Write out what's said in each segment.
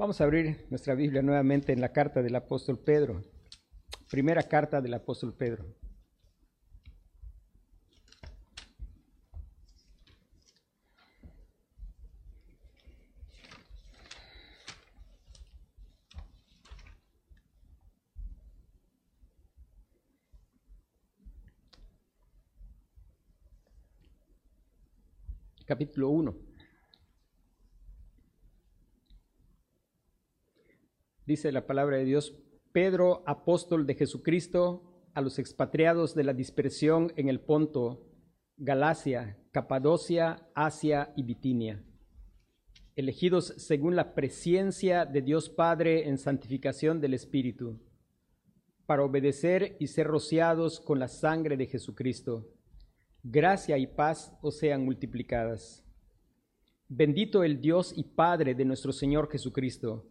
Vamos a abrir nuestra Biblia nuevamente en la carta del apóstol Pedro. Primera carta del apóstol Pedro. Capítulo 1. Dice la palabra de Dios, Pedro, apóstol de Jesucristo, a los expatriados de la dispersión en el Ponto, Galacia, Capadocia, Asia y Bitinia, elegidos según la presencia de Dios Padre en santificación del Espíritu, para obedecer y ser rociados con la sangre de Jesucristo. Gracia y paz os sean multiplicadas. Bendito el Dios y Padre de nuestro Señor Jesucristo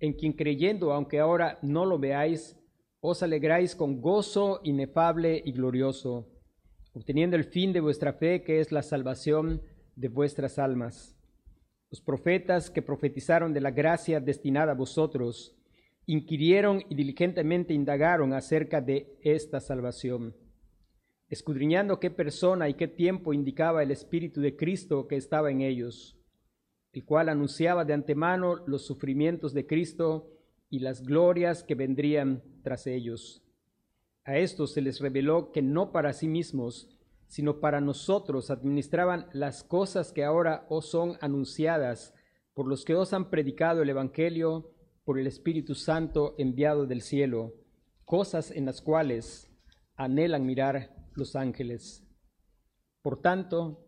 en quien creyendo, aunque ahora no lo veáis, os alegráis con gozo inefable y glorioso, obteniendo el fin de vuestra fe, que es la salvación de vuestras almas. Los profetas que profetizaron de la gracia destinada a vosotros, inquirieron y diligentemente indagaron acerca de esta salvación, escudriñando qué persona y qué tiempo indicaba el Espíritu de Cristo que estaba en ellos el cual anunciaba de antemano los sufrimientos de Cristo y las glorias que vendrían tras ellos. A estos se les reveló que no para sí mismos, sino para nosotros administraban las cosas que ahora os son anunciadas por los que os han predicado el Evangelio por el Espíritu Santo enviado del cielo, cosas en las cuales anhelan mirar los ángeles. Por tanto,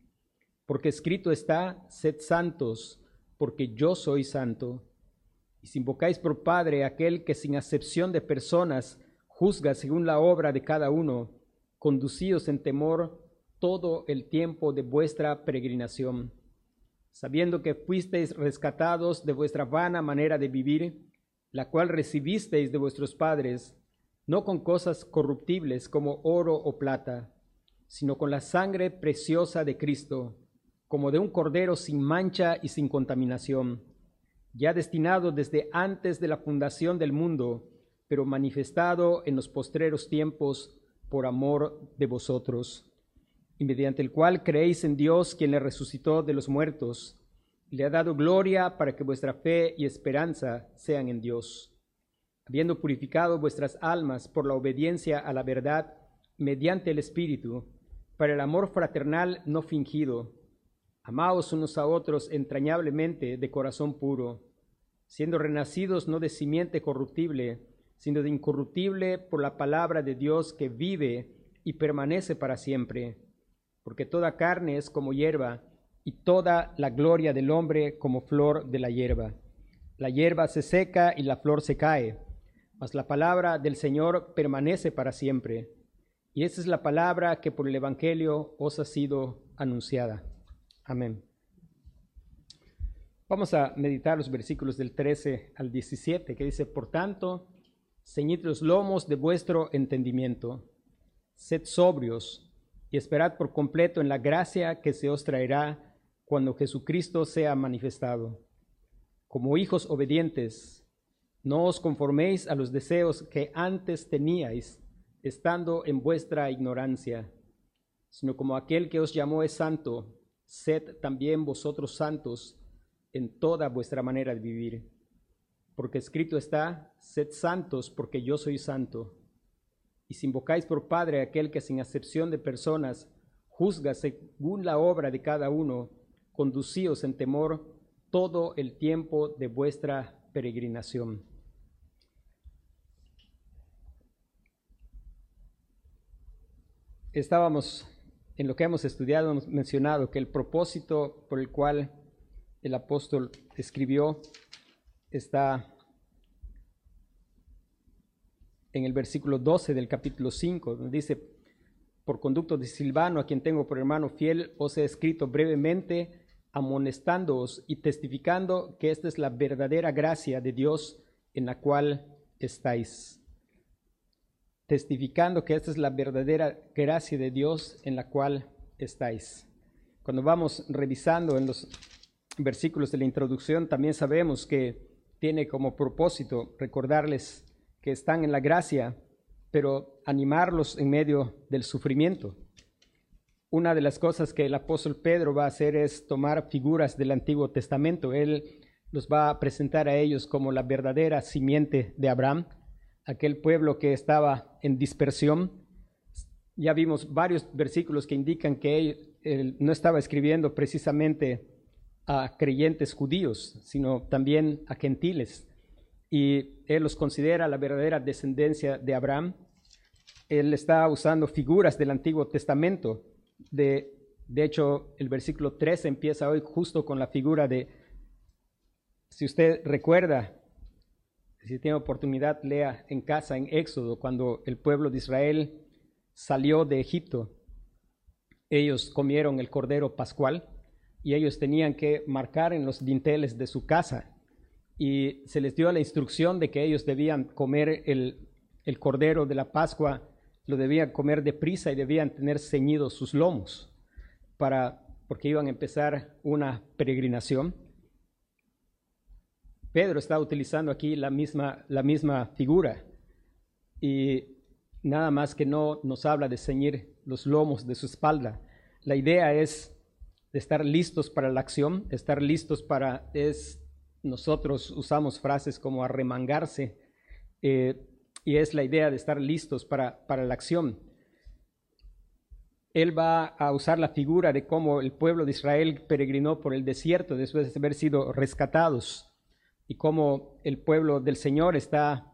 porque escrito está, sed santos, porque yo soy santo. Y si invocáis por Padre aquel que sin acepción de personas juzga según la obra de cada uno, conducíos en temor todo el tiempo de vuestra peregrinación, sabiendo que fuisteis rescatados de vuestra vana manera de vivir, la cual recibisteis de vuestros padres, no con cosas corruptibles como oro o plata, sino con la sangre preciosa de Cristo como de un cordero sin mancha y sin contaminación, ya destinado desde antes de la fundación del mundo, pero manifestado en los postreros tiempos por amor de vosotros, y mediante el cual creéis en Dios, quien le resucitó de los muertos, le ha dado gloria para que vuestra fe y esperanza sean en Dios, habiendo purificado vuestras almas por la obediencia a la verdad mediante el Espíritu, para el amor fraternal no fingido, Amaos unos a otros entrañablemente de corazón puro, siendo renacidos no de simiente corruptible, sino de incorruptible por la palabra de Dios que vive y permanece para siempre. Porque toda carne es como hierba, y toda la gloria del hombre como flor de la hierba. La hierba se seca y la flor se cae, mas la palabra del Señor permanece para siempre. Y esa es la palabra que por el Evangelio os ha sido anunciada. Amén. Vamos a meditar los versículos del 13 al 17 que dice, por tanto, ceñid los lomos de vuestro entendimiento, sed sobrios y esperad por completo en la gracia que se os traerá cuando Jesucristo sea manifestado. Como hijos obedientes, no os conforméis a los deseos que antes teníais, estando en vuestra ignorancia, sino como aquel que os llamó es santo, sed también vosotros santos en toda vuestra manera de vivir. Porque escrito está, sed santos porque yo soy santo. Y si invocáis por Padre aquel que sin acepción de personas juzga según la obra de cada uno, conducíos en temor todo el tiempo de vuestra peregrinación. Estábamos en lo que hemos estudiado, hemos mencionado que el propósito por el cual el apóstol escribió está en el versículo 12 del capítulo 5, donde dice, por conducto de Silvano, a quien tengo por hermano fiel, os he escrito brevemente, amonestándoos y testificando que esta es la verdadera gracia de Dios en la cual estáis. Testificando que esta es la verdadera gracia de Dios en la cual estáis. Cuando vamos revisando en los versículos de la introducción, también sabemos que tiene como propósito recordarles que están en la gracia, pero animarlos en medio del sufrimiento. Una de las cosas que el apóstol Pedro va a hacer es tomar figuras del Antiguo Testamento. Él los va a presentar a ellos como la verdadera simiente de Abraham, aquel pueblo que estaba en dispersión. Ya vimos varios versículos que indican que él, no estaba escribiendo precisamente a creyentes judíos, sino también a gentiles. Y él los considera la verdadera descendencia de Abraham. Él está usando figuras del Antiguo Testamento. De, de hecho, el versículo 13 empieza hoy justo con la figura de, si usted recuerda, si tiene oportunidad, lea en casa, en Éxodo, cuando el pueblo de Israel salió de Egipto. Ellos comieron el cordero pascual y ellos tenían que marcar en los dinteles de su casa y se les dio la instrucción de que ellos debían comer el, el cordero de la Pascua, lo debían comer deprisa y debían tener ceñidos sus lomos para porque iban a empezar una peregrinación. Pedro está utilizando aquí la misma, la misma figura y nada más que no nos habla de ceñir los lomos de su espalda. La idea es de estar listos para la acción, estar listos para, es, nosotros usamos frases como arremangarse, eh, y es la idea de estar listos para, para la acción. Él va a usar la figura de cómo el pueblo de Israel peregrinó por el desierto después de haber sido rescatados y cómo el pueblo del Señor está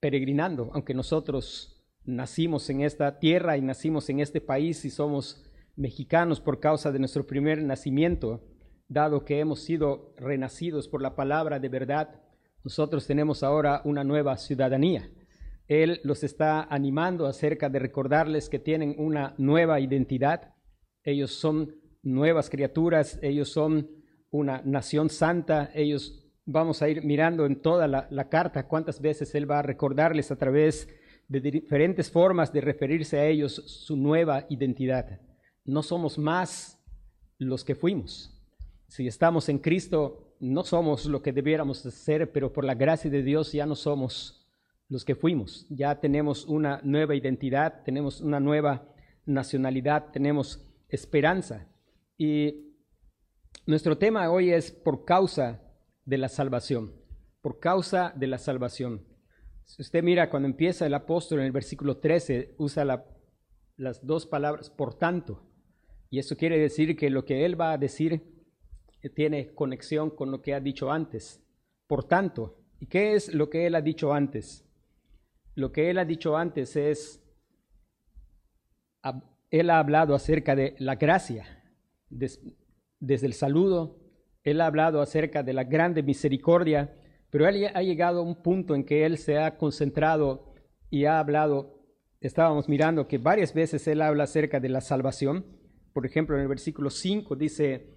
peregrinando, aunque nosotros nacimos en esta tierra y nacimos en este país y somos mexicanos por causa de nuestro primer nacimiento, dado que hemos sido renacidos por la palabra de verdad, nosotros tenemos ahora una nueva ciudadanía. Él los está animando acerca de recordarles que tienen una nueva identidad. Ellos son nuevas criaturas, ellos son una nación santa, ellos vamos a ir mirando en toda la, carta cuántas veces Él va a recordarles a través de diferentes formas de referirse a ellos su nueva identidad no somos más los que fuimos. Si estamos en Cristo, no somos lo que debiéramos ser, pero por la gracia de Dios ya no somos los que fuimos. Ya tenemos una nueva identidad, tenemos una nueva nacionalidad, tenemos esperanza. Y nuestro tema hoy es por causa de la salvación, por causa de la salvación. Si usted mira, cuando empieza el apóstol en el versículo 13, usa las dos palabras, por tanto. Y eso quiere decir que lo que él va a decir tiene conexión con lo que ha dicho antes. Por tanto, ¿y qué es lo que él ha dicho antes? Lo que él ha dicho antes es, él ha hablado acerca de la gracia, desde el saludo, él ha hablado acerca de la grande misericordia, pero él ha llegado a un punto en que él se ha concentrado y ha hablado, estábamos mirando que varias veces él habla acerca de la salvación, por ejemplo, en el versículo 5 dice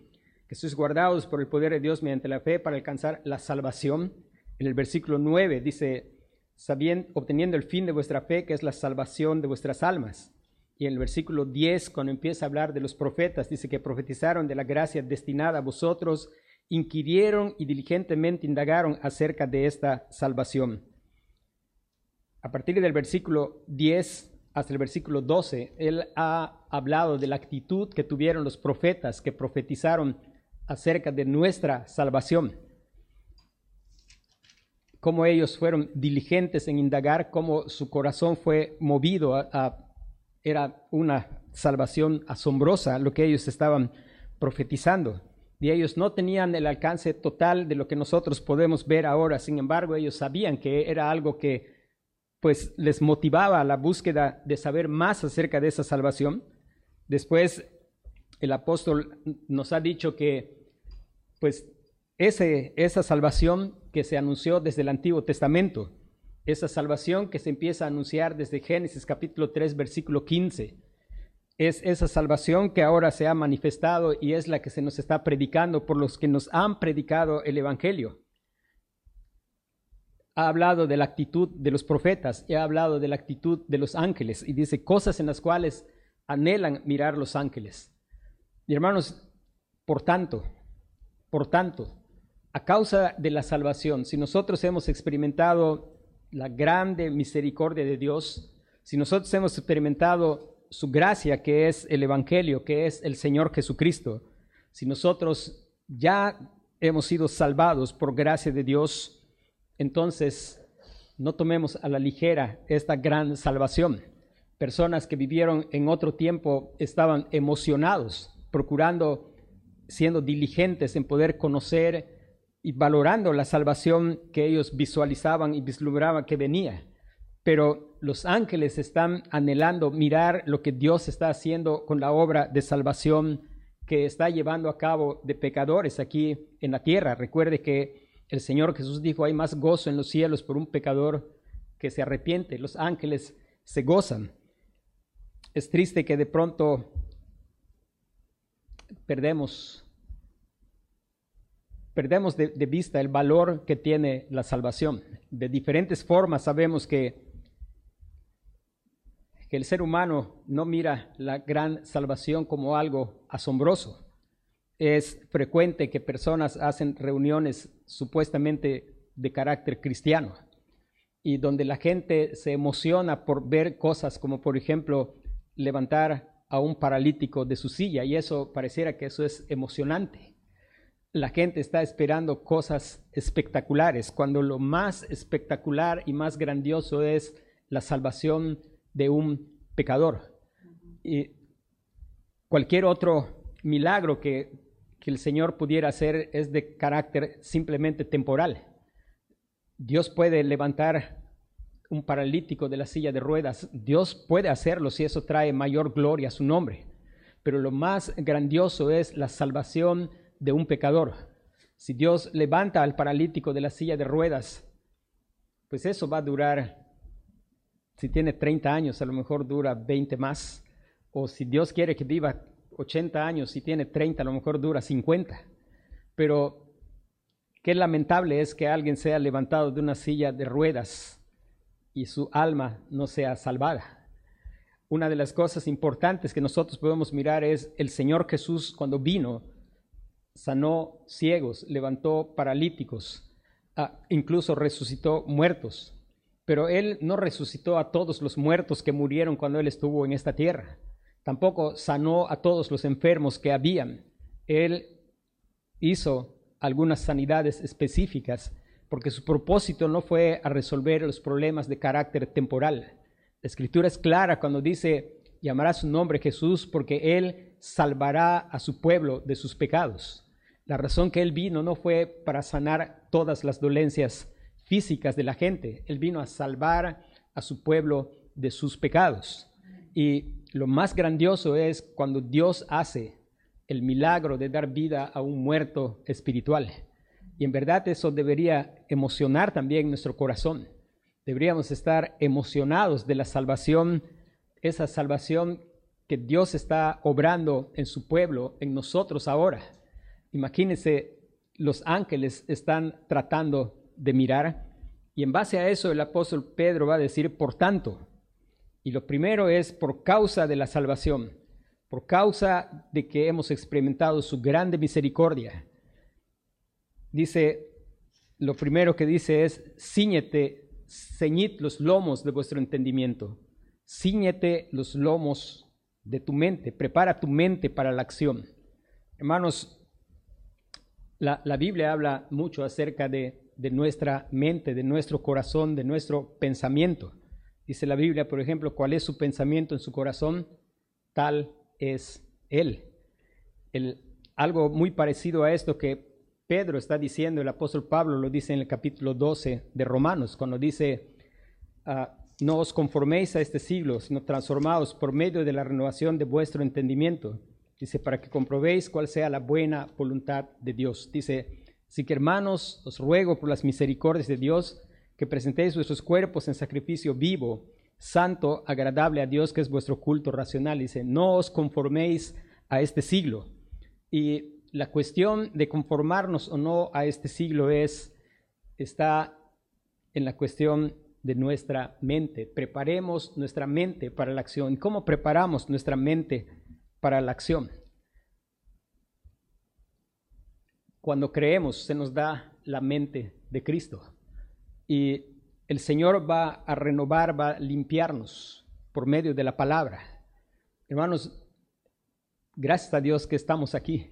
que sois guardados por el poder de Dios mediante la fe para alcanzar la salvación. En el versículo 9 dice, sabiendo, obteniendo el fin de vuestra fe, que es la salvación de vuestras almas. Y en el versículo 10, cuando empieza a hablar de los profetas, dice que profetizaron de la gracia destinada a vosotros, inquirieron y diligentemente indagaron acerca de esta salvación. A partir del versículo 10 hasta el versículo 12, él ha hablado de la actitud que tuvieron los profetas que profetizaron acerca de nuestra salvación. Cómo ellos fueron diligentes en indagar, cómo su corazón fue movido a, era una salvación asombrosa lo que ellos estaban profetizando. Y ellos no tenían el alcance total de lo que nosotros podemos ver ahora. Sin embargo, ellos sabían que era algo que pues les motivaba la búsqueda de saber más acerca de esa salvación. Después el apóstol nos ha dicho que pues ese, esa salvación que se anunció desde el Antiguo Testamento, esa salvación que se empieza a anunciar desde Génesis capítulo 3 versículo 15, es esa salvación que ahora se ha manifestado y es la que se nos está predicando por los que nos han predicado el Evangelio ha hablado de la actitud de los profetas y ha hablado de la actitud de los ángeles y dice cosas en las cuales anhelan mirar los ángeles. Y hermanos, por tanto, por tanto, a causa de la salvación, si nosotros hemos experimentado la grande misericordia de Dios, si nosotros hemos experimentado su gracia, que es el Evangelio, que es el Señor Jesucristo, si nosotros ya hemos sido salvados por gracia de Dios, entonces no tomemos a la ligera esta gran salvación. Personas que vivieron en otro tiempo estaban emocionados, procurando, siendo diligentes en poder conocer y valorando la salvación que ellos visualizaban y vislumbraban que venía. Pero los ángeles están anhelando mirar lo que Dios está haciendo con la obra de salvación que está llevando a cabo de pecadores aquí en la tierra. Recuerde que el Señor Jesús dijo, hay más gozo en los cielos por un pecador que se arrepiente. Los ángeles se gozan. Es triste que de pronto perdemos, perdemos de, vista el valor que tiene la salvación. De diferentes formas sabemos que que el ser humano no mira la gran salvación como algo asombroso es frecuente que personas hacen reuniones supuestamente de carácter cristiano y donde la gente se emociona por ver cosas como por ejemplo levantar a un paralítico de su silla y eso pareciera que eso es emocionante. La gente está esperando cosas espectaculares cuando lo más espectacular y más grandioso es la salvación de un pecador. Y cualquier otro milagro que que el Señor pudiera hacer es de carácter simplemente temporal. Dios puede levantar un paralítico de la silla de ruedas. Dios puede hacerlo si eso trae mayor gloria a su nombre. Pero lo más grandioso es la salvación de un pecador. Si Dios levanta al paralítico de la silla de ruedas, pues eso va a durar, si tiene 30 años, a lo mejor dura 20 más. O si Dios quiere que viva 80 años y tiene 30, a lo mejor dura 50. Pero qué lamentable es que alguien sea levantado de una silla de ruedas y su alma no sea salvada. Una de las cosas importantes que nosotros podemos mirar es el Señor Jesús cuando vino, sanó ciegos, levantó paralíticos, ah, incluso resucitó muertos. Pero Él no resucitó a todos los muertos que murieron cuando Él estuvo en esta tierra. Tampoco sanó a todos los enfermos que habían. Él hizo algunas sanidades específicas porque su propósito no fue a resolver los problemas de carácter temporal. La escritura es clara cuando dice, llamará su nombre Jesús porque Él salvará a su pueblo de sus pecados. La razón que Él vino no fue para sanar todas las dolencias físicas de la gente, Él vino a salvar a su pueblo de sus pecados. Y lo más grandioso es cuando Dios hace el milagro de dar vida a un muerto espiritual. Y en verdad eso debería emocionar también nuestro corazón. Deberíamos estar emocionados de la salvación, esa salvación que Dios está obrando en su pueblo, en nosotros ahora. Imagínense, los ángeles están tratando de mirar Y en base a eso el apóstol Pedro va a decir, por tanto, y lo primero es por causa de la salvación, por causa de que hemos experimentado su grande misericordia. Dice, lo primero que dice es, ciñete, ceñid los lomos de vuestro entendimiento, ciñete los lomos de tu mente, prepara tu mente para la acción. Hermanos, la, Biblia habla mucho acerca de, de nuestra mente, de nuestro corazón, de nuestro pensamiento. Dice la Biblia, por ejemplo, cuál es su pensamiento en su corazón, tal es Él. Algo muy parecido a esto que Pedro está diciendo, el apóstol Pablo lo dice en el capítulo 12 de Romanos, cuando dice, ah, no os conforméis a este siglo, sino transformaos por medio de la renovación de vuestro entendimiento. Dice, para que comprobéis cuál sea la buena voluntad de Dios. Dice, así que hermanos, os ruego por las misericordias de Dios, que presentéis vuestros cuerpos en sacrificio vivo, santo, agradable a Dios, que es vuestro culto racional. Dice, no os conforméis a este siglo. Y la cuestión de conformarnos o no a este siglo es, está en la cuestión de nuestra mente. Preparemos nuestra mente para la acción. ¿Cómo preparamos nuestra mente para la acción? Cuando creemos, se nos da la mente de Cristo. Y el Señor va a renovar, va a limpiarnos por medio de la palabra. Hermanos, gracias a Dios que estamos aquí.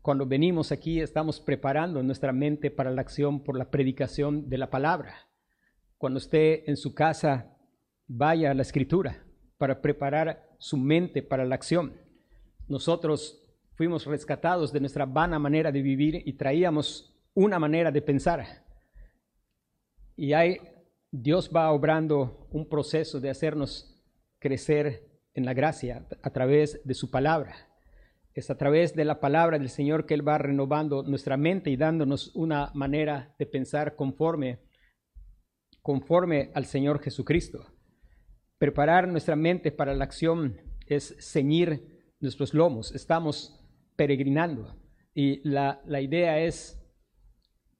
Cuando venimos aquí estamos preparando nuestra mente para la acción por la predicación de la palabra. Cuando esté en su casa, vaya a la escritura para preparar su mente para la acción. Nosotros fuimos rescatados de nuestra vana manera de vivir y traíamos una manera de pensar. Y hay, Dios va obrando un proceso de hacernos crecer en la gracia a través de su palabra. Es a través de la palabra del Señor que Él va renovando nuestra mente y dándonos una manera de pensar conforme, conforme al Señor Jesucristo. Preparar nuestra mente para la acción es ceñir nuestros lomos. Estamos peregrinando y la, la idea es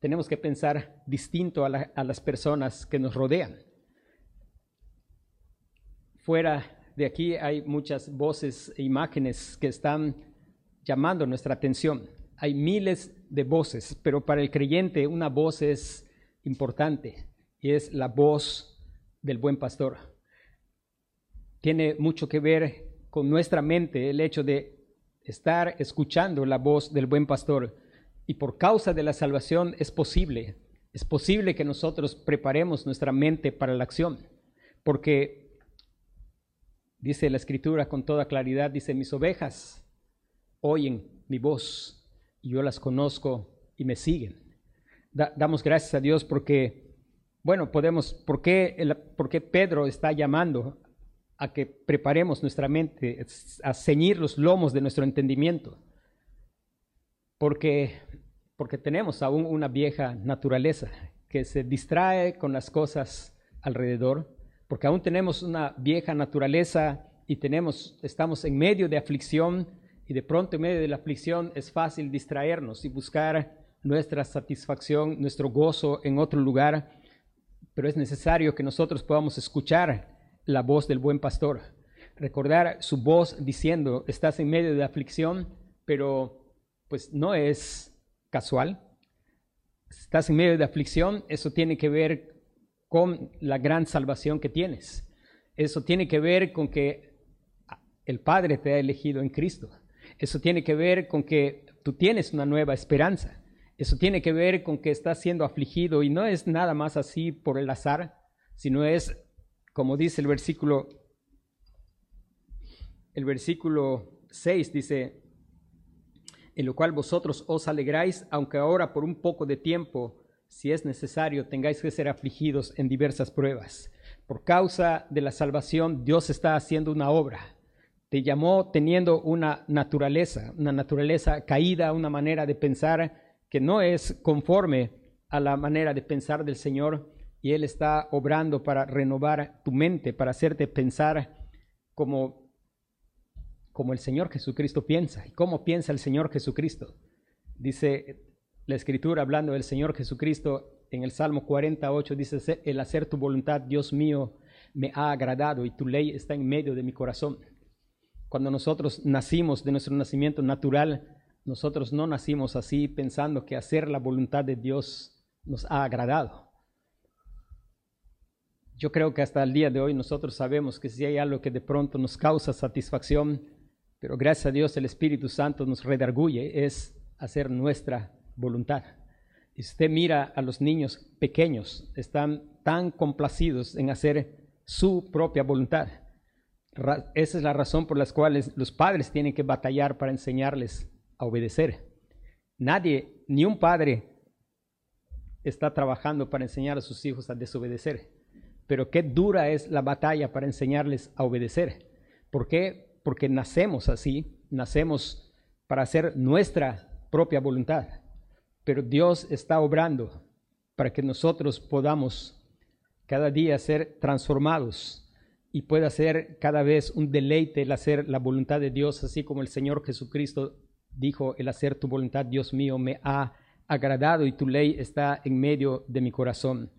tenemos que pensar distinto a, las personas que nos rodean. Fuera de aquí hay muchas voces e imágenes que están llamando nuestra atención. Hay miles de voces, pero para el creyente una voz es importante y es la voz del buen pastor. Tiene mucho que ver con nuestra mente el hecho de estar escuchando la voz del buen pastor y por causa de la salvación es posible, es posible que nosotros preparemos nuestra mente para la acción, porque dice la escritura con toda claridad, dice, mis ovejas oyen mi voz y yo las conozco y me siguen. damos gracias a Dios porque, bueno, podemos, ¿por qué, ¿por qué Pedro está llamando a que preparemos nuestra mente, a ceñir los lomos de nuestro entendimiento? Porque porque tenemos aún una vieja naturaleza que se distrae con las cosas alrededor, porque aún tenemos una vieja naturaleza y tenemos, estamos en medio de aflicción y de pronto en medio de la aflicción es fácil distraernos y buscar nuestra satisfacción, nuestro gozo en otro lugar, pero es necesario que nosotros podamos escuchar la voz del buen pastor, recordar su voz diciendo, estás en medio de aflicción, pero pues no es casual. Estás en medio de aflicción, eso tiene que ver con la gran salvación que tienes. Eso tiene que ver con que el Padre te ha elegido en Cristo. Eso tiene que ver con que tú tienes una nueva esperanza. Eso tiene que ver con que estás siendo afligido y no es nada más así por el azar, sino es, como dice el versículo, el versículo 6 dice, en lo cual vosotros os alegráis, aunque ahora por un poco de tiempo, si es necesario, tengáis que ser afligidos en diversas pruebas. Por causa de la salvación, Dios está haciendo una obra. Te llamó teniendo una naturaleza, una naturaleza caída, una manera de pensar que no es conforme a la manera de pensar del Señor, y Él está obrando para renovar tu mente, para hacerte pensar como como el Señor Jesucristo piensa. ¿Y cómo piensa el Señor Jesucristo? Dice la Escritura hablando del Señor Jesucristo en el Salmo 48 dice, el hacer tu voluntad, Dios mío, me ha agradado y tu ley está en medio de mi corazón. Cuando nosotros nacimos de nuestro nacimiento natural, nosotros no nacimos así pensando que hacer la voluntad de Dios nos ha agradado. Yo creo que hasta el día de hoy nosotros sabemos que si hay algo que de pronto nos causa satisfacción, pero gracias a Dios el Espíritu Santo nos redarguye, es hacer nuestra voluntad. Y usted mira a los niños pequeños, están tan complacidos en hacer su propia voluntad. Esa es la razón por la cual los padres tienen que batallar para enseñarles a obedecer. Nadie, ni un padre, está trabajando para enseñar a sus hijos a desobedecer. Pero qué dura es la batalla para enseñarles a obedecer. ¿Por qué? Porque nacemos así, nacemos para hacer nuestra propia voluntad. Pero Dios está obrando para que nosotros podamos cada día ser transformados y pueda ser cada vez un deleite el hacer la voluntad de Dios, así como el Señor Jesucristo dijo, el hacer tu voluntad, Dios mío, me ha agradado y tu ley está en medio de mi corazón.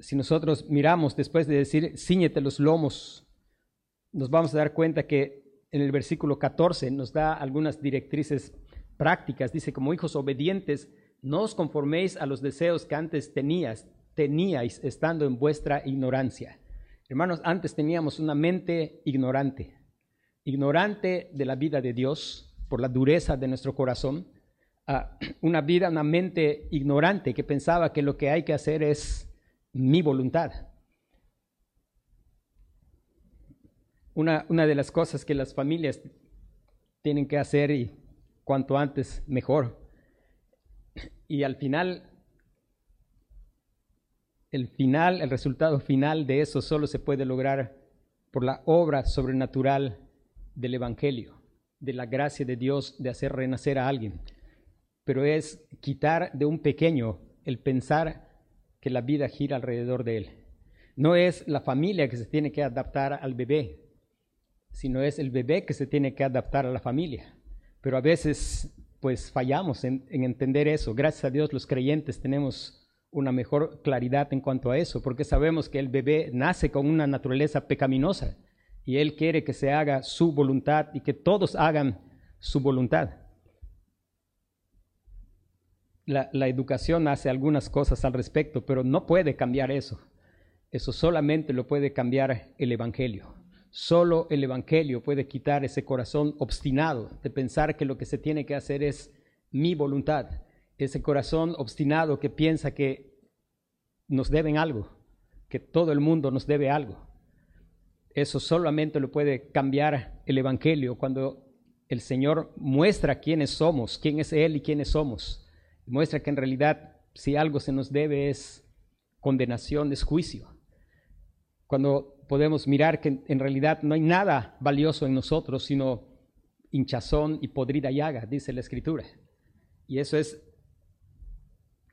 Si nosotros miramos después de decir, ciñete los lomos, nos vamos a dar cuenta que en el versículo 14 nos da algunas directrices prácticas. Dice, como hijos obedientes, no os conforméis a los deseos que antes tenías, teníais estando en vuestra ignorancia. Hermanos, antes teníamos una mente ignorante, ignorante de la vida de Dios por la dureza de nuestro corazón, una vida, una mente ignorante que pensaba que lo que hay que hacer es mi voluntad. Una, una de las cosas que las familias tienen que hacer y cuanto antes mejor. Y al final, el final, el resultado final de eso solo se puede lograr por la obra sobrenatural del Evangelio, de la gracia de Dios de hacer renacer a alguien pero es quitar de un pequeño el pensar que la vida gira alrededor de él. No es la familia que se tiene que adaptar al bebé, sino es el bebé que se tiene que adaptar a la familia. Pero a veces pues fallamos en, en entender eso. Gracias a Dios los creyentes tenemos una mejor claridad en cuanto a eso, porque sabemos que el bebé nace con una naturaleza pecaminosa y él quiere que se haga su voluntad y que todos hagan su voluntad la, educación hace algunas cosas al respecto, pero no puede cambiar eso. Eso solamente lo puede cambiar el Evangelio. Solo el Evangelio puede quitar ese corazón obstinado de pensar que lo que se tiene que hacer es mi voluntad. Ese corazón obstinado que piensa que nos deben algo, que todo el mundo nos debe algo. Eso solamente lo puede cambiar el Evangelio cuando el Señor muestra quiénes somos, quién es Él y quiénes somos muestra que en realidad si algo se nos debe es condenación, es juicio. Cuando podemos mirar que en realidad no hay nada valioso en nosotros, sino hinchazón y podrida llaga, dice la Escritura. Y eso es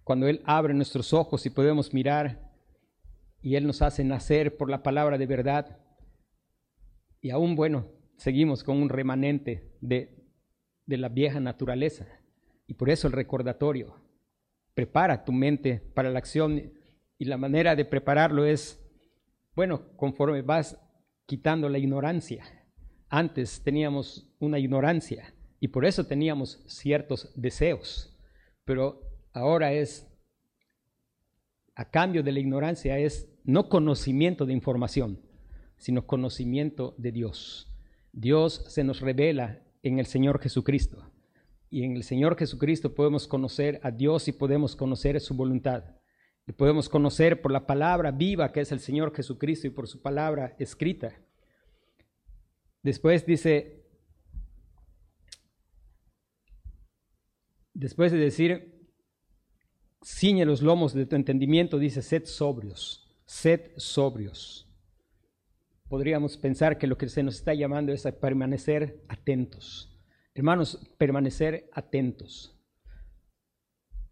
cuando Él abre nuestros ojos y podemos mirar y Él nos hace nacer por la palabra de verdad. Y aún, bueno, seguimos con un remanente de, de la vieja naturaleza. Y por eso el recordatorio. Prepara tu mente para la acción y la manera de prepararlo es, bueno, conforme vas quitando la ignorancia. Antes teníamos una ignorancia y por eso teníamos ciertos deseos, pero ahora es, a cambio de la ignorancia, es no conocimiento de información, sino conocimiento de Dios. Dios se nos revela en el Señor Jesucristo. Y en el Señor Jesucristo podemos conocer a Dios y podemos conocer su voluntad. Le podemos conocer por la palabra viva que es el Señor Jesucristo y por su palabra escrita. Después dice, después de decir, ciñe los lomos de tu entendimiento, dice, sed sobrios, sed sobrios. Podríamos pensar que lo que se nos está llamando es a permanecer atentos Hermanos, permanecer atentos.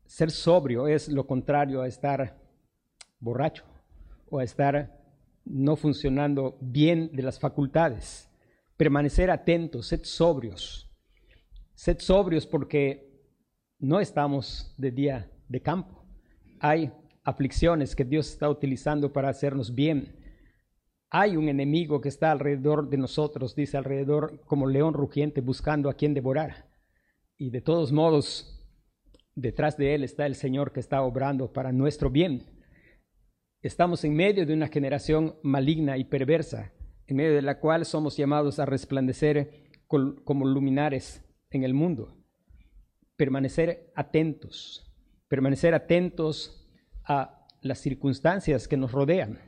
Ser sobrio es lo contrario a estar borracho o a estar no funcionando bien de las facultades. Permanecer atentos, sed sobrios. Sed sobrios porque no estamos de día de campo. Hay aflicciones que Dios está utilizando para hacernos bien. Hay un enemigo que está alrededor de nosotros, dice alrededor como león rugiente buscando a quien devorar. Y de todos modos, detrás de él está el Señor que está obrando para nuestro bien. Estamos en medio de una generación maligna y perversa, en medio de la cual somos llamados a resplandecer como luminares en el mundo. Permanecer atentos, permanecer atentos a las circunstancias que nos rodean,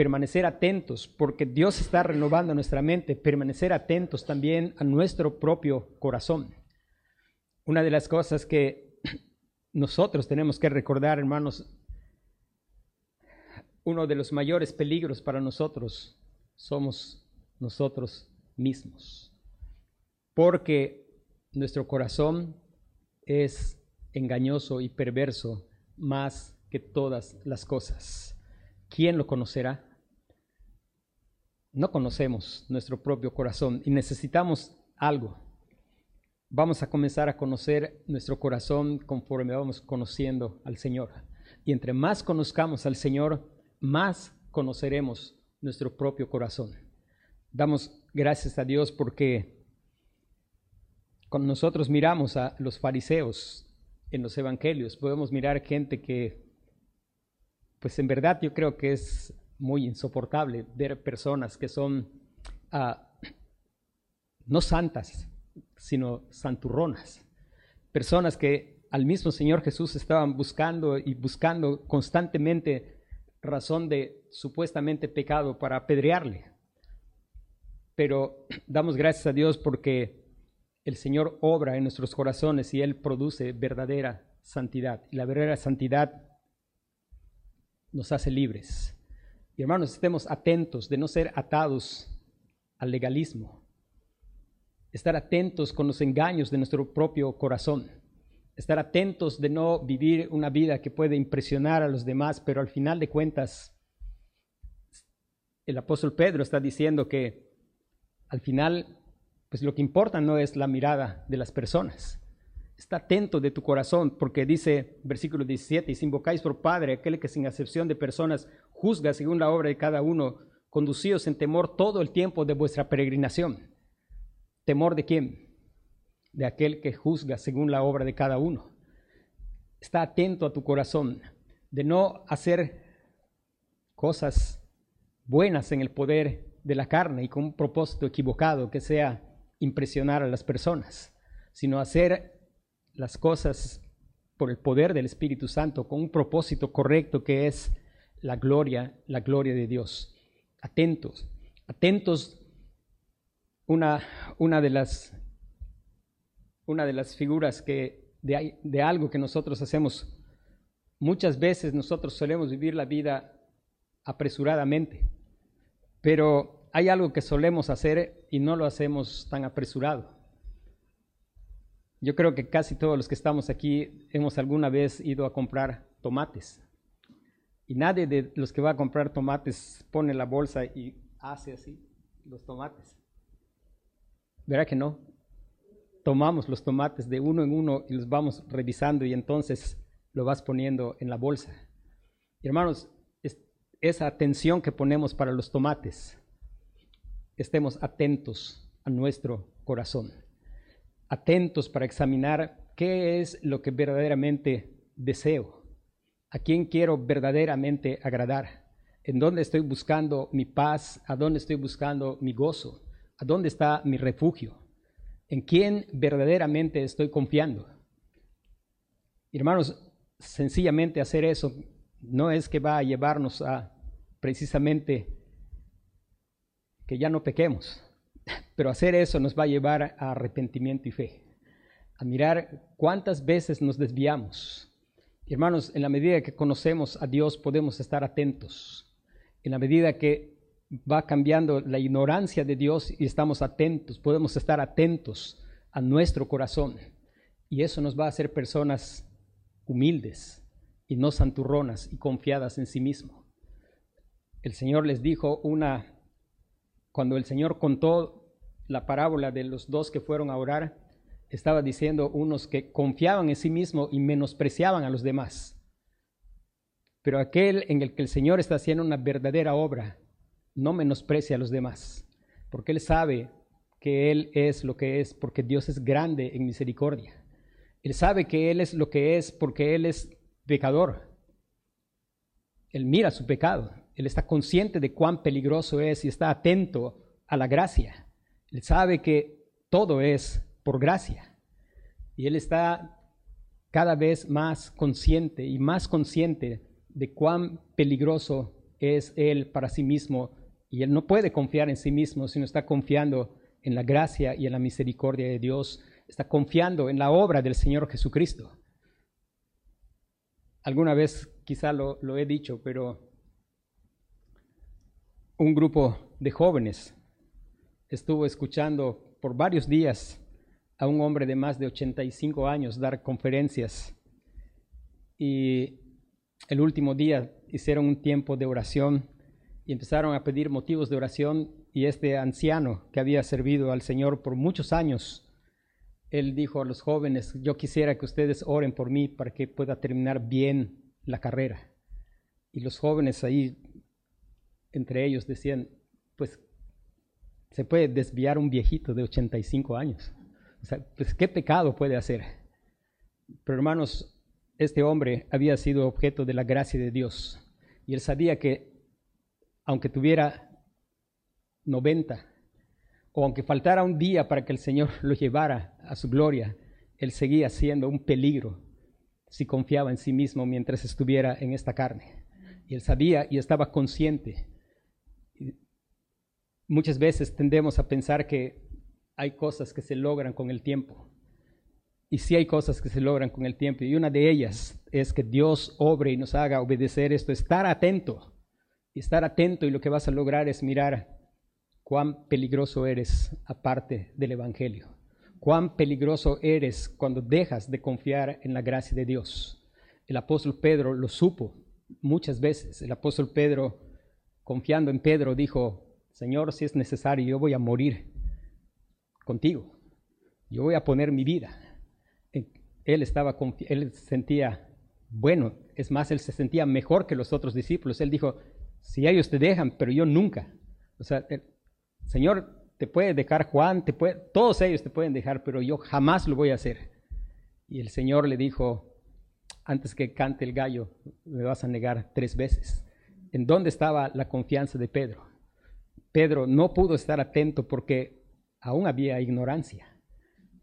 permanecer atentos porque Dios está renovando nuestra mente, permanecer atentos también a nuestro propio corazón. Una de las cosas que nosotros tenemos que recordar, hermanos, uno de los mayores peligros para nosotros somos nosotros mismos, porque nuestro corazón es engañoso y perverso más que todas las cosas. ¿Quién lo conocerá? No conocemos nuestro propio corazón y necesitamos algo. Vamos a comenzar a conocer nuestro corazón conforme vamos conociendo al Señor. Y entre más conozcamos al Señor, más conoceremos nuestro propio corazón. Damos gracias a Dios porque cuando nosotros miramos a los fariseos en los evangelios, podemos mirar gente que, pues en verdad yo creo que es muy insoportable ver personas que son ah, no santas, sino santurronas. Personas que al mismo Señor Jesús estaban buscando y buscando constantemente razón de supuestamente pecado para apedrearle. Pero damos gracias a Dios porque el Señor obra en nuestros corazones y Él produce verdadera santidad. Y la verdadera santidad nos hace libres. Y hermanos, estemos atentos de no ser atados al legalismo. Estar atentos con los engaños de nuestro propio corazón estar atentos de no vivir una vida que puede impresionar a los demás, pero al final de cuentas, el apóstol Pedro está diciendo que al final, pues lo que importa no es la mirada de las personas. Está atento de tu corazón, porque dice, versículo 17, y si invocáis por Padre aquel que sin acepción de personas juzga según la obra de cada uno, conducíos en temor todo el tiempo de vuestra peregrinación. ¿Temor de quién? de aquel que juzga según la obra de cada uno. Está atento a tu corazón de no hacer cosas buenas en el poder de la carne y con un propósito equivocado que sea impresionar a las personas, sino hacer las cosas por el poder del Espíritu Santo con un propósito correcto que es la gloria, la gloria de Dios. Atentos, atentos. Una, una de las una de las figuras que de, de algo que nosotros hacemos. Muchas veces nosotros solemos vivir la vida apresuradamente, pero hay algo que solemos hacer y no lo hacemos tan apresurado. Yo creo que casi todos los que estamos aquí hemos alguna vez ido a comprar tomates. Y nadie de los que va a comprar tomates pone la bolsa y hace así los tomates. ¿Verdad que no? tomamos los tomates de uno en uno y los vamos revisando y entonces lo vas poniendo en la bolsa. hermanos, esa atención que ponemos para los tomates, estemos atentos a nuestro corazón, atentos para examinar qué es lo que verdaderamente deseo, a quién quiero verdaderamente agradar, en dónde estoy buscando mi paz, a dónde estoy buscando mi gozo, a dónde está mi refugio en quién verdaderamente estoy confiando. Hermanos, sencillamente hacer eso no es que va a llevarnos a precisamente que ya no pequemos, pero hacer eso nos va a llevar a arrepentimiento y fe, a mirar cuántas veces nos desviamos. Hermanos, en la medida que conocemos a Dios podemos estar atentos. En la medida que va cambiando la ignorancia de Dios y estamos atentos, podemos estar atentos a nuestro corazón. Y eso nos va a hacer personas humildes y no santurronas y confiadas en sí mismo. El Señor les dijo una, cuando el Señor contó la parábola de los dos que fueron a orar, estaba diciendo unos que confiaban en sí mismo y menospreciaban a los demás. Pero aquel en el que el Señor está haciendo una verdadera obra, no menosprecia a los demás, porque Él sabe que Él es lo que es, porque Dios es grande en misericordia. Él sabe que Él es lo que es porque Él es pecador. Él mira su pecado. Él está consciente de cuán peligroso es y está atento a la gracia. Él sabe que todo es por gracia. Y Él está cada vez más consciente y más consciente de cuán peligroso es Él para sí mismo. Y Él no puede confiar en sí mismo, sino está confiando en la gracia y en la misericordia de Dios. Está confiando en la obra del Señor Jesucristo. Alguna vez quizá lo, lo he dicho, pero un grupo de jóvenes estuvo escuchando por varios días a un hombre de más de 85 años dar conferencias y el último día hicieron un tiempo de oración y empezaron a pedir motivos de oración y este anciano que había servido al Señor por muchos años, él dijo a los jóvenes, yo quisiera que ustedes oren por mí para que pueda terminar bien la carrera. Y los jóvenes ahí, entre ellos, decían, pues se puede desviar un viejito de 85 años. O sea, pues qué pecado puede hacer. Pero hermanos, este hombre había sido objeto de la gracia de Dios y él sabía que aunque tuviera 90 o aunque faltara un día para que el Señor lo llevara a su gloria, él seguía siendo un peligro si confiaba en sí mismo mientras estuviera en esta carne. Y él sabía y estaba consciente. Muchas veces tendemos a pensar que hay cosas que se logran con el tiempo. Y sí hay cosas que se logran con el tiempo. Y una de ellas es que Dios obre y nos haga obedecer esto, estar atento. Y estar atento y lo que vas a lograr es mirar cuán peligroso eres aparte del Evangelio. Cuán peligroso eres cuando dejas de confiar en la gracia de Dios. El apóstol Pedro lo supo muchas veces. El apóstol Pedro, confiando en Pedro, dijo, Señor, si es necesario, yo voy a morir contigo. Yo voy a poner mi vida él estaba, él sentía, bueno, es más, él se sentía mejor que los otros discípulos. Él dijo, si ellos te dejan, pero yo nunca. O sea, Señor te puede dejar Juan, te puede, todos ellos te pueden dejar, pero yo jamás lo voy a hacer. Y el Señor le dijo, antes que cante el gallo, me vas a negar tres veces. ¿En dónde estaba la confianza de Pedro? Pedro no pudo estar atento porque aún había ignorancia,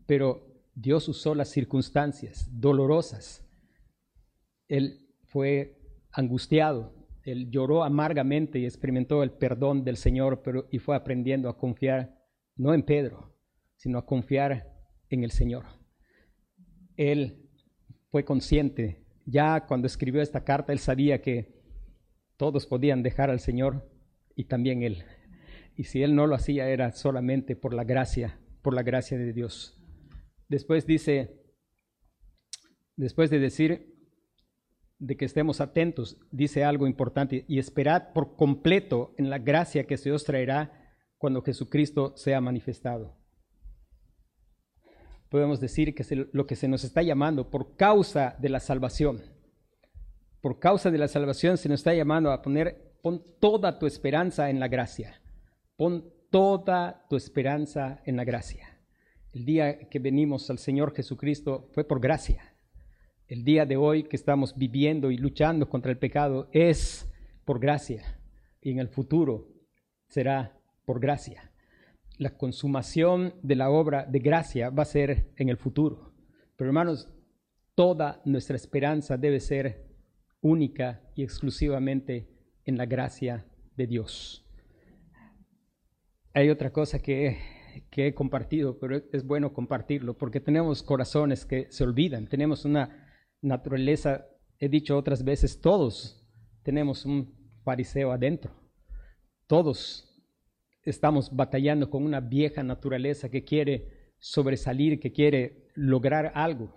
pero Dios usó las circunstancias dolorosas. Él fue angustiado, él lloró amargamente y experimentó el perdón del Señor, pero y fue aprendiendo a confiar no en Pedro, sino a confiar en el Señor. Él fue consciente, ya cuando escribió esta carta, él sabía que todos podían dejar al Señor y también él. Y si él no lo hacía era solamente por la gracia, por la gracia de Dios. Después dice, después de decir de que estemos atentos, dice algo importante, y esperad por completo en la gracia que se os traerá cuando Jesucristo sea manifestado. Podemos decir que lo que se nos está llamando por causa de la salvación. Por causa de la salvación se nos está llamando a poner, pon toda tu esperanza en la gracia. Pon toda tu esperanza en la gracia. El día que venimos al Señor Jesucristo fue por gracia. El día de hoy que estamos viviendo y luchando contra el pecado es por gracia. Y en el futuro será por gracia. La consumación de la obra de gracia va a ser en el futuro. Pero hermanos, toda nuestra esperanza debe ser única y exclusivamente en la gracia de Dios. Hay otra cosa que he compartido, pero es bueno compartirlo porque tenemos corazones que se olvidan, tenemos una naturaleza, he dicho otras veces, todos tenemos un fariseo adentro, todos estamos batallando con una vieja naturaleza que quiere sobresalir, que quiere lograr algo.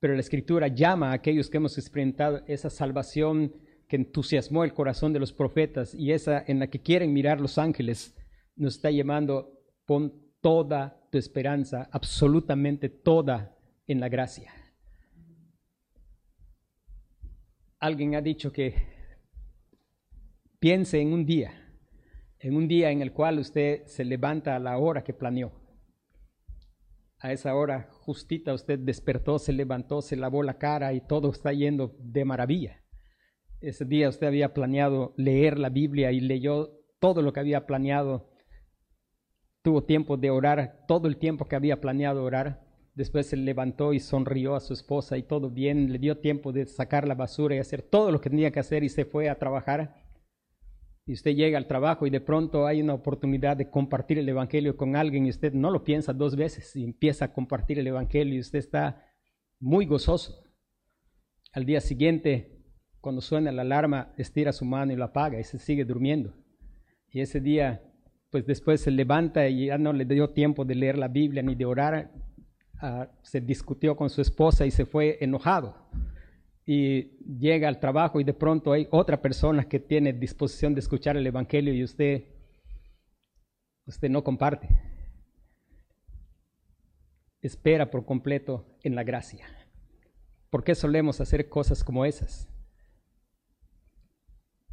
Pero la escritura llama a aquellos que hemos experimentado esa salvación que entusiasmó el corazón de los profetas y esa en la que quieren mirar los ángeles nos está llamando, pon toda tu esperanza, absolutamente toda, en la gracia. alguien ha dicho que piense en un día, en un día en el cual usted se levanta a la hora que planeó. A esa hora justita usted despertó, se levantó, se lavó la cara y todo está yendo de maravilla. Ese día usted había planeado leer la Biblia y leyó todo lo que había planeado. Tuvo tiempo de orar, todo el tiempo que había planeado orar. Después se levantó y sonrió a su esposa y todo bien. Le dio tiempo de sacar la basura y hacer todo lo que tenía que hacer y se fue a trabajar y usted llega al trabajo y de pronto hay una oportunidad de compartir el Evangelio con alguien y usted no lo piensa dos veces y empieza a compartir el Evangelio y usted está muy gozoso. Al día siguiente, cuando suena la alarma, estira su mano y la apaga y se sigue durmiendo. Y ese día, pues después se levanta y ya no le dio tiempo de leer la Biblia ni de orar, ah, se discutió con su esposa y se fue enojado y llega al trabajo y de pronto hay otra persona que tiene disposición de escuchar el Evangelio y usted, usted no comparte. Espera por completo en la gracia. ¿Por qué solemos hacer cosas como esas?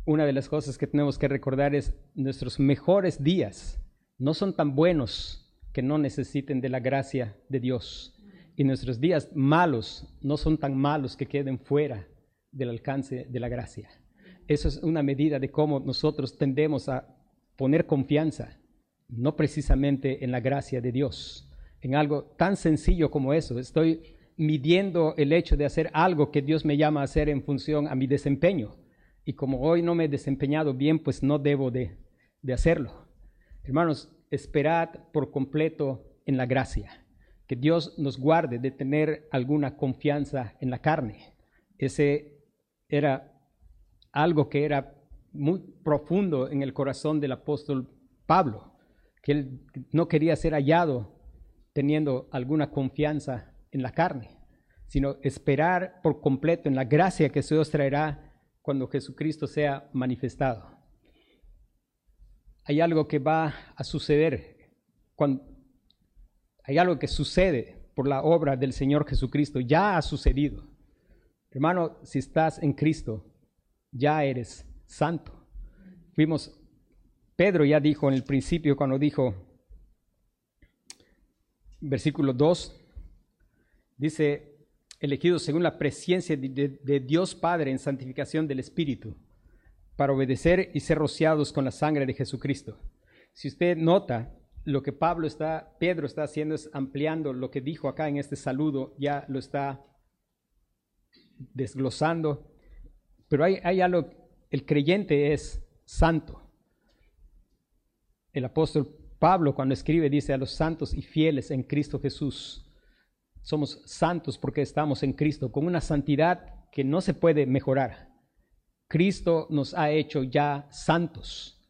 Una de las cosas que tenemos que recordar es nuestros mejores días no son tan buenos que no necesiten de la gracia de Dios y nuestros días malos no son tan malos que queden fuera del alcance de la gracia. Eso es una medida de cómo nosotros tendemos a poner confianza, no precisamente en la gracia de Dios, en algo tan sencillo como eso. Estoy midiendo el hecho de hacer algo que Dios me llama a hacer en función a mi desempeño. Y como hoy no me he desempeñado bien, pues no debo de, de hacerlo. Hermanos, esperad por completo en la gracia que Dios nos guarde de tener alguna confianza en la carne. Ese era algo que era muy profundo en el corazón del apóstol Pablo, que él no quería ser hallado teniendo alguna confianza en la carne, sino esperar por completo en la gracia que Dios traerá cuando Jesucristo sea manifestado. Hay algo que va a suceder cuando, hay algo que sucede por la obra del Señor Jesucristo. Ya ha sucedido. Hermano, si estás en Cristo, ya eres santo. Fuimos, Pedro ya dijo en el principio cuando dijo, versículo 2, dice, elegidos según la presencia de, Dios Padre en santificación del Espíritu, para obedecer y ser rociados con la sangre de Jesucristo. Si usted nota, lo que Pablo está, Pedro está haciendo es ampliando lo que dijo acá en este saludo, ya lo está desglosando. Pero hay algo, el creyente es santo. El apóstol Pablo cuando escribe dice a los santos y fieles en Cristo Jesús, somos santos porque estamos en Cristo, con una santidad que no se puede mejorar. Cristo nos ha hecho ya santos.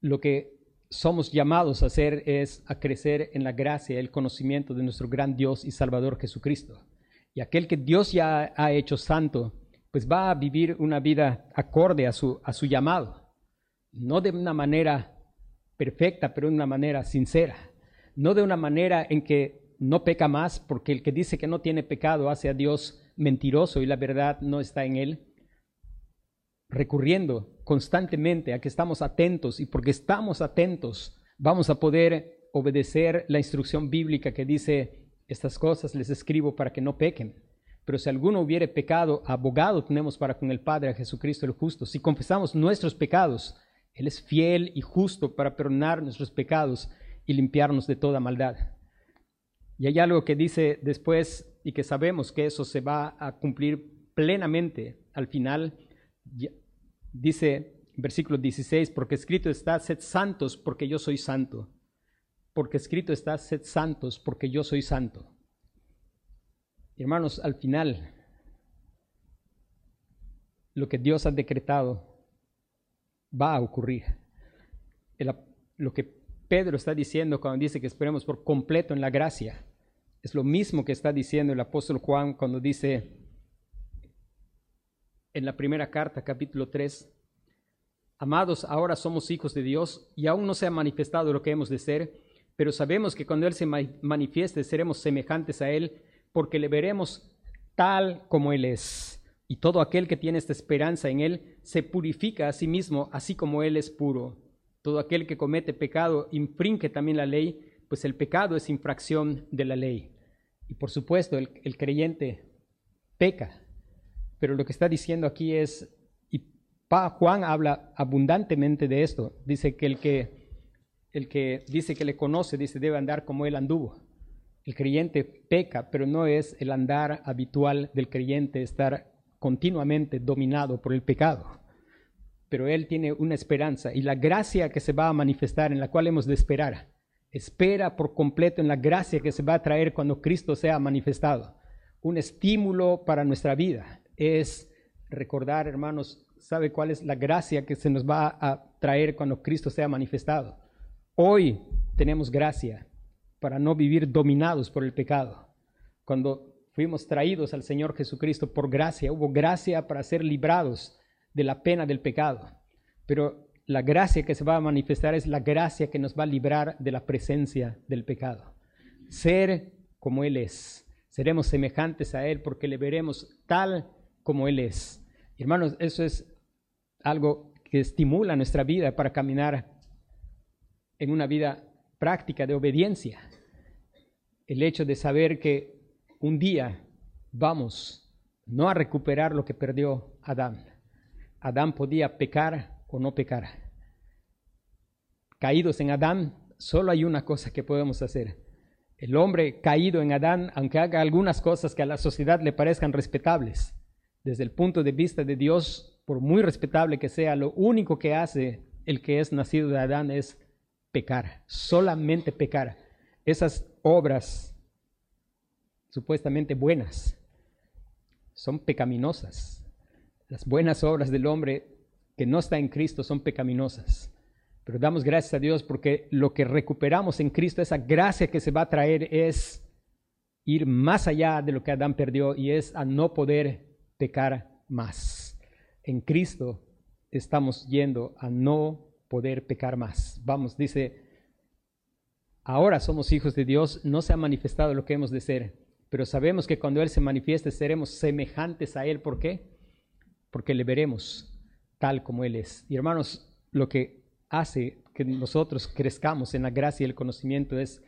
Lo que somos llamados a hacer es a crecer en la gracia, el conocimiento de nuestro gran Dios y Salvador Jesucristo. Y aquel que Dios ya ha hecho santo, pues va a vivir una vida acorde a su, a su llamado. No de una manera perfecta, pero de una manera sincera. No de una manera en que no peca más, porque el que dice que no tiene pecado hace a Dios mentiroso y la verdad no está en él recurriendo constantemente a que estamos atentos y porque estamos atentos vamos a poder obedecer la instrucción bíblica que dice, estas cosas les escribo para que no pequen. Pero si alguno hubiere pecado, abogado tenemos para con el Padre a Jesucristo el justo. Si confesamos nuestros pecados, Él es fiel y justo para perdonar nuestros pecados y limpiarnos de toda maldad. Y hay algo que dice después y que sabemos que eso se va a cumplir plenamente al final. Dice versículo 16, porque escrito está, sed santos porque yo soy santo. Porque escrito está, sed santos porque yo soy santo. Hermanos, al final, lo que Dios ha decretado va a ocurrir. lo que Pedro está diciendo cuando dice que esperemos por completo en la gracia, es lo mismo que está diciendo el apóstol Juan cuando dice en la primera carta, capítulo 3, Amados, ahora somos hijos de Dios y aún no se ha manifestado lo que hemos de ser, pero sabemos que cuando Él se manifieste seremos semejantes a Él porque le veremos tal como Él es. Y todo aquel que tiene esta esperanza en Él se purifica a sí mismo, así como Él es puro. Todo aquel que comete pecado infringe también la ley, pues el pecado es infracción de la ley. Y por supuesto, el, creyente peca. Pero lo que está diciendo aquí es, y Juan habla abundantemente de esto, dice que el que, el que dice que le conoce, dice, debe andar como él anduvo. El creyente peca, pero no es el andar habitual del creyente estar continuamente dominado por el pecado. Pero él tiene una esperanza y la gracia que se va a manifestar, en la cual hemos de esperar, espera por completo en la gracia que se va a traer cuando Cristo sea manifestado. Un estímulo para nuestra vida es recordar, hermanos, ¿sabe cuál es la gracia que se nos va a traer cuando Cristo sea manifestado? Hoy tenemos gracia para no vivir dominados por el pecado. Cuando fuimos traídos al Señor Jesucristo por gracia, hubo gracia para ser librados de la pena del pecado. Pero la gracia que se va a manifestar es la gracia que nos va a librar de la presencia del pecado. Ser como Él es. Seremos semejantes a Él porque le veremos tal como Él es. Hermanos, eso es algo que estimula nuestra vida para caminar en una vida práctica de obediencia. El hecho de saber que un día vamos no a recuperar lo que perdió Adán. Adán podía pecar o no pecar. Caídos en Adán, solo hay una cosa que podemos hacer. El hombre caído en Adán, aunque haga algunas cosas que a la sociedad le parezcan respetables, desde el punto de vista de Dios, por muy respetable que sea, lo único que hace el que es nacido de Adán es pecar, solamente pecar. Esas obras supuestamente buenas son pecaminosas. Las buenas obras del hombre que no está en Cristo son pecaminosas. Pero damos gracias a Dios porque lo que recuperamos en Cristo, esa gracia que se va a traer es ir más allá de lo que Adán perdió y es a no poder pecar más. En Cristo estamos yendo a no poder pecar más. Vamos, dice, ahora somos hijos de Dios, no se ha manifestado lo que hemos de ser, pero sabemos que cuando Él se manifieste seremos semejantes a Él. ¿Por qué? Porque le veremos tal como Él es. Y hermanos, lo que hace que nosotros crezcamos en la gracia y el conocimiento es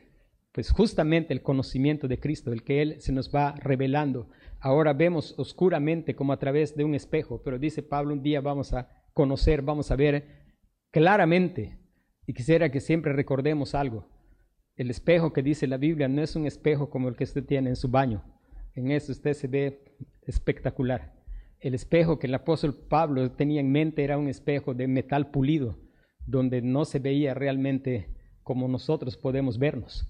pues justamente el conocimiento de Cristo, el que Él se nos va revelando. Ahora vemos oscuramente como a través de un espejo, pero dice Pablo, un día vamos a conocer, vamos a ver claramente. Y quisiera que siempre recordemos algo. El espejo que dice la Biblia no es un espejo como el que usted tiene en su baño. En eso usted se ve espectacular. El espejo que el apóstol Pablo tenía en mente era un espejo de metal pulido, donde no se veía realmente como nosotros podemos vernos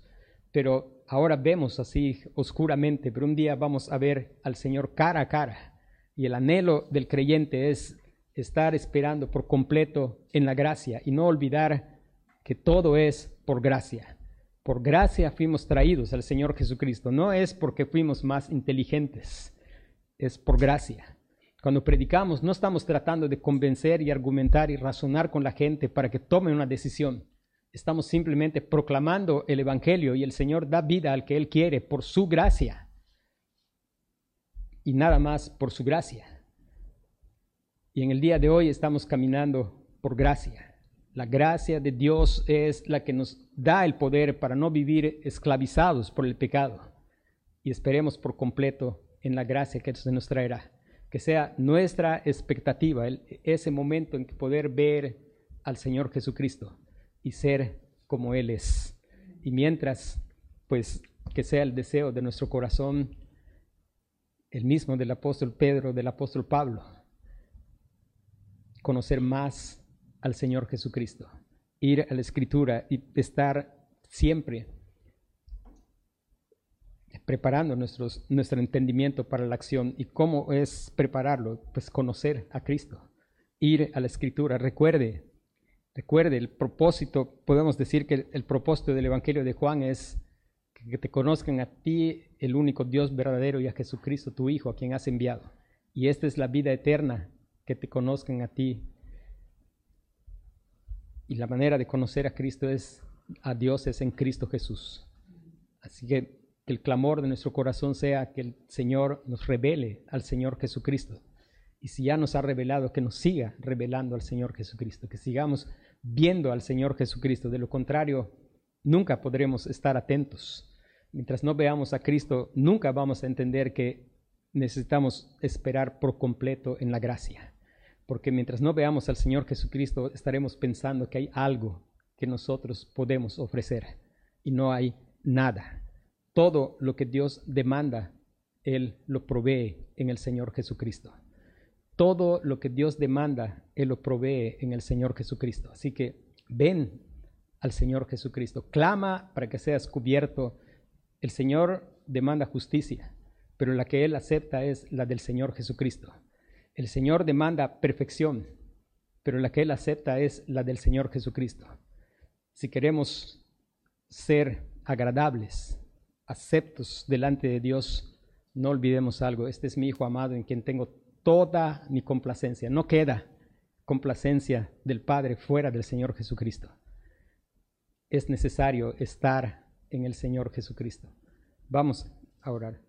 pero ahora vemos así oscuramente, pero un día vamos a ver al Señor cara a cara. Y el anhelo del creyente es estar esperando por completo en la gracia y no olvidar que todo es por gracia. Por gracia fuimos traídos al Señor Jesucristo. No es porque fuimos más inteligentes, es por gracia. Cuando predicamos no estamos tratando de convencer y argumentar y razonar con la gente para que tome una decisión Estamos simplemente proclamando el Evangelio y el Señor da vida al que Él quiere por su gracia. Y nada más por su gracia. Y en el día de hoy estamos caminando por gracia. La gracia de Dios es la que nos da el poder para no vivir esclavizados por el pecado. Y esperemos por completo en la gracia que se nos traerá. Que sea nuestra expectativa, ese momento en que poder ver al Señor Jesucristo y ser como Él es. Y mientras, pues, que sea el deseo de nuestro corazón, el mismo del apóstol Pedro, del apóstol Pablo, conocer más al Señor Jesucristo, ir a la Escritura y estar siempre preparando nuestros, nuestro entendimiento para la acción. ¿Y cómo es prepararlo? Pues conocer a Cristo, ir a la Escritura. Recuerde, Recuerde, el propósito, podemos decir que el propósito del Evangelio de Juan es que te conozcan a ti, el único Dios verdadero, y a Jesucristo, tu Hijo, a quien has enviado. Y esta es la vida eterna, que te conozcan a ti. Y la manera de conocer a Cristo es, a Dios es en Cristo Jesús. Así que que el clamor de nuestro corazón sea que el Señor nos revele al Señor Jesucristo Y si ya nos ha revelado, que nos siga revelando al Señor Jesucristo, que sigamos viendo al Señor Jesucristo. De lo contrario, nunca podremos estar atentos. Mientras no veamos a Cristo, nunca vamos a entender que necesitamos esperar por completo en la gracia. Porque mientras no veamos al Señor Jesucristo, estaremos pensando que hay algo que nosotros podemos ofrecer y no hay nada. Todo lo que Dios demanda, Él lo provee en el Señor Jesucristo. Todo lo que Dios demanda, Él lo provee en el Señor Jesucristo. Así que ven al Señor Jesucristo, clama para que seas cubierto. El Señor demanda justicia, pero la que Él acepta es la del Señor Jesucristo. El Señor demanda perfección, pero la que Él acepta es la del Señor Jesucristo. Si queremos ser agradables, aceptos delante de Dios, no olvidemos algo. Este es mi Hijo amado en quien tengo toda mi complacencia. No queda complacencia del Padre fuera del Señor Jesucristo. Es necesario estar en el Señor Jesucristo. Vamos a orar.